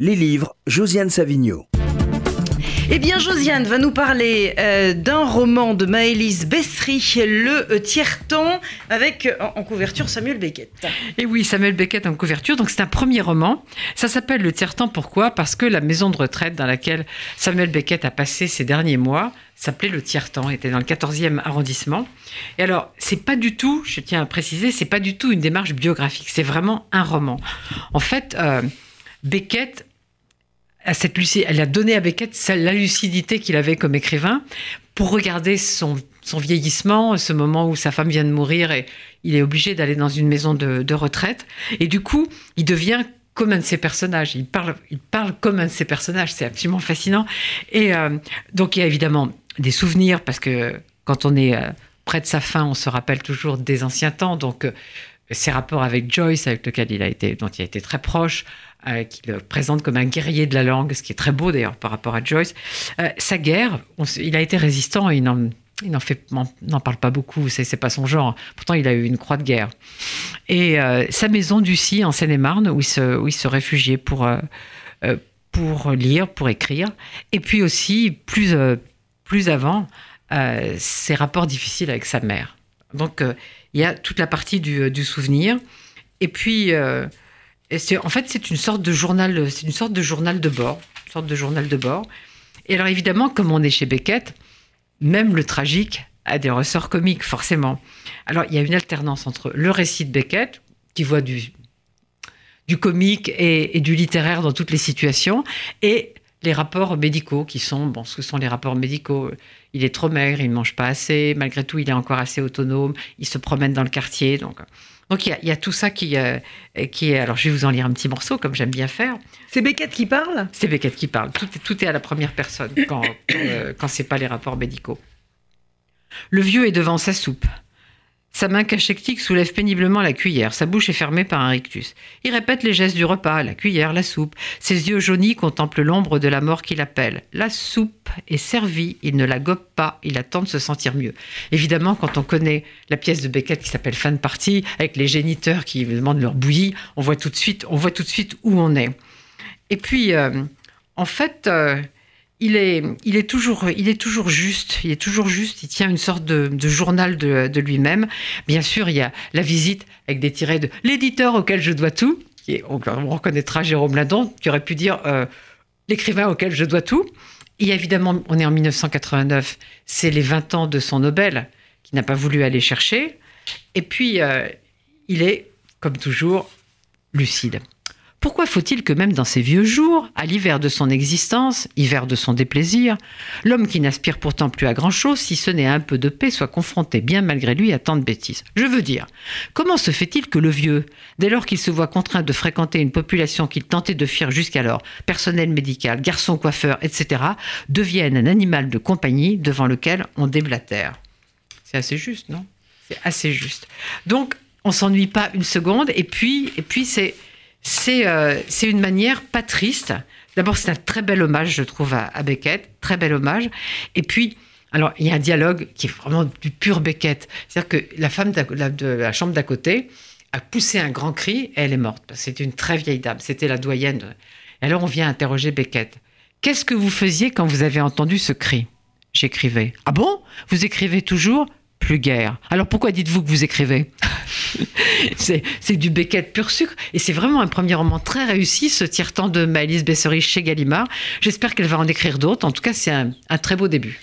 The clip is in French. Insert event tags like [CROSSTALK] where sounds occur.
Les livres, Josiane Savigno. Eh bien, Josiane va nous parler euh, d'un roman de Maëlys Bessery, Le Tiers-Temps, avec en, en couverture Samuel Beckett. Et oui, Samuel Beckett en couverture. Donc c'est un premier roman. Ça s'appelle Le Tiers-Temps. Pourquoi? Parce que la maison de retraite dans laquelle Samuel Beckett a passé ses derniers mois s'appelait Le Tiers-Temps, était dans le 14e arrondissement. Et alors, c'est pas du tout, je tiens à préciser, c'est pas du tout une démarche biographique. C'est vraiment un roman. En fait, euh, Beckett à cette luci- elle a donné à Beckett la lucidité qu'il avait comme écrivain pour regarder son, vieillissement, ce moment où sa femme vient de mourir et il est obligé d'aller dans une maison de, de retraite. Et du coup, il devient comme un de ses personnages. Il parle, il parle comme un de ses personnages. C'est absolument fascinant. Et euh, donc, il y a évidemment des souvenirs parce que quand on est euh, près de sa fin, on se rappelle toujours des anciens temps. Donc, euh, ses rapports avec Joyce, avec lequel il a été, dont il a été très proche, euh, qui le présente comme un guerrier de la langue, ce qui est très beau d'ailleurs par rapport à Joyce. Euh, sa guerre, il a été résistant et il n'en, il n'en parle pas beaucoup, c'est, pas son genre. Pourtant, il a eu une croix de guerre. Et euh, sa maison d'Ussy, en Seine-et-Marne, où il se, où il se réfugiait pour, euh, pour lire, pour écrire. Et puis aussi, plus, plus avant, ses rapports difficiles avec sa mère. Donc, euh, il y a toute la partie du, du souvenir. Et puis, euh, et en fait, c'est une sorte de journal, c'est une sorte de journal de bord, une sorte de journal de bord. Et alors, évidemment, comme on est chez Beckett, même le tragique a des ressorts comiques, forcément. Alors, il y a une alternance entre le récit de Beckett, qui voit du, du comique et du littéraire dans toutes les situations, et les rapports médicaux, qui sont, bon, ce que sont les rapports médicaux. Il est trop maigre, il ne mange pas assez, malgré tout, il est encore assez autonome, il se promène dans le quartier. Donc, donc il, y a, il y a tout ça qui, euh, qui est. Alors, je vais vous en lire un petit morceau, comme j'aime bien faire. C'est Beckett qui parle? C'est Beckett qui parle. Tout, est- tout est à la première personne quand, quand, euh, quand c'est pas les rapports médicaux. Le vieux est devant sa soupe. Sa main cachectique soulève péniblement la cuillère. Sa bouche est fermée par un rictus. Il répète les gestes du repas, la cuillère, la soupe. Ses yeux jaunis contemplent l'ombre de la mort qui l'appelle. La soupe est servie. Il ne la gobe pas. Il attend de se sentir mieux. Évidemment, quand on connaît la pièce de Beckett qui s'appelle Fin de partie, avec les géniteurs qui demandent leur bouillie, on voit tout de suite, on voit tout de suite où on est. Et puis, euh, en fait, euh, il, est, toujours, juste. Il est toujours juste. Il tient une sorte de, journal de, lui-même. Bien sûr, il y a la visite avec des tirets de l'éditeur auquel je dois tout. Qui on, on reconnaîtra Jérôme Ladon, qui aurait pu dire euh, l'écrivain auquel je dois tout. A évidemment, on est en 1989, c'est les 20 ans de son Nobel qu'il n'a pas voulu aller chercher. Et puis, euh, il est, comme toujours, lucide. Pourquoi faut-il que même dans ses vieux jours, à l'hiver de son existence, hiver de son déplaisir, l'homme qui n'aspire pourtant plus à grand-chose, si ce n'est un peu de paix, soit confronté bien malgré lui à tant de bêtises? Je veux dire, comment se fait-il que le vieux, dès lors qu'il se voit contraint de fréquenter une population qu'il tentait de fuir jusqu'alors, personnel médical, garçon coiffeur, etc., devienne un animal de compagnie devant lequel on déblatère C'est assez juste, non? C'est assez juste. Donc, on s'ennuie pas une seconde, et puis, et puis c'est c'est euh, c'est une manière pas triste. D'abord, c'est un très bel hommage, je trouve, à, Beckett, très bel hommage. Et puis, alors, il y a un dialogue qui est vraiment du pur Beckett. C'est-à-dire que la femme de la chambre d'à côté a poussé un grand cri et elle est morte. C'était une très vieille dame, c'était la doyenne. Et alors, on vient interroger Beckett. Qu'est-ce que vous faisiez quand vous avez entendu ce cri? J'écrivais. Ah bon? Vous écrivez toujours Alors pourquoi dites-vous que vous écrivez [LAUGHS] c'est du Beckett pur sucre. Et c'est vraiment un premier roman très réussi, ce tiers-temps de Maëlys Bessery chez Gallimard. J'espère qu'elle va en écrire d'autres. En tout cas, c'est un très beau début.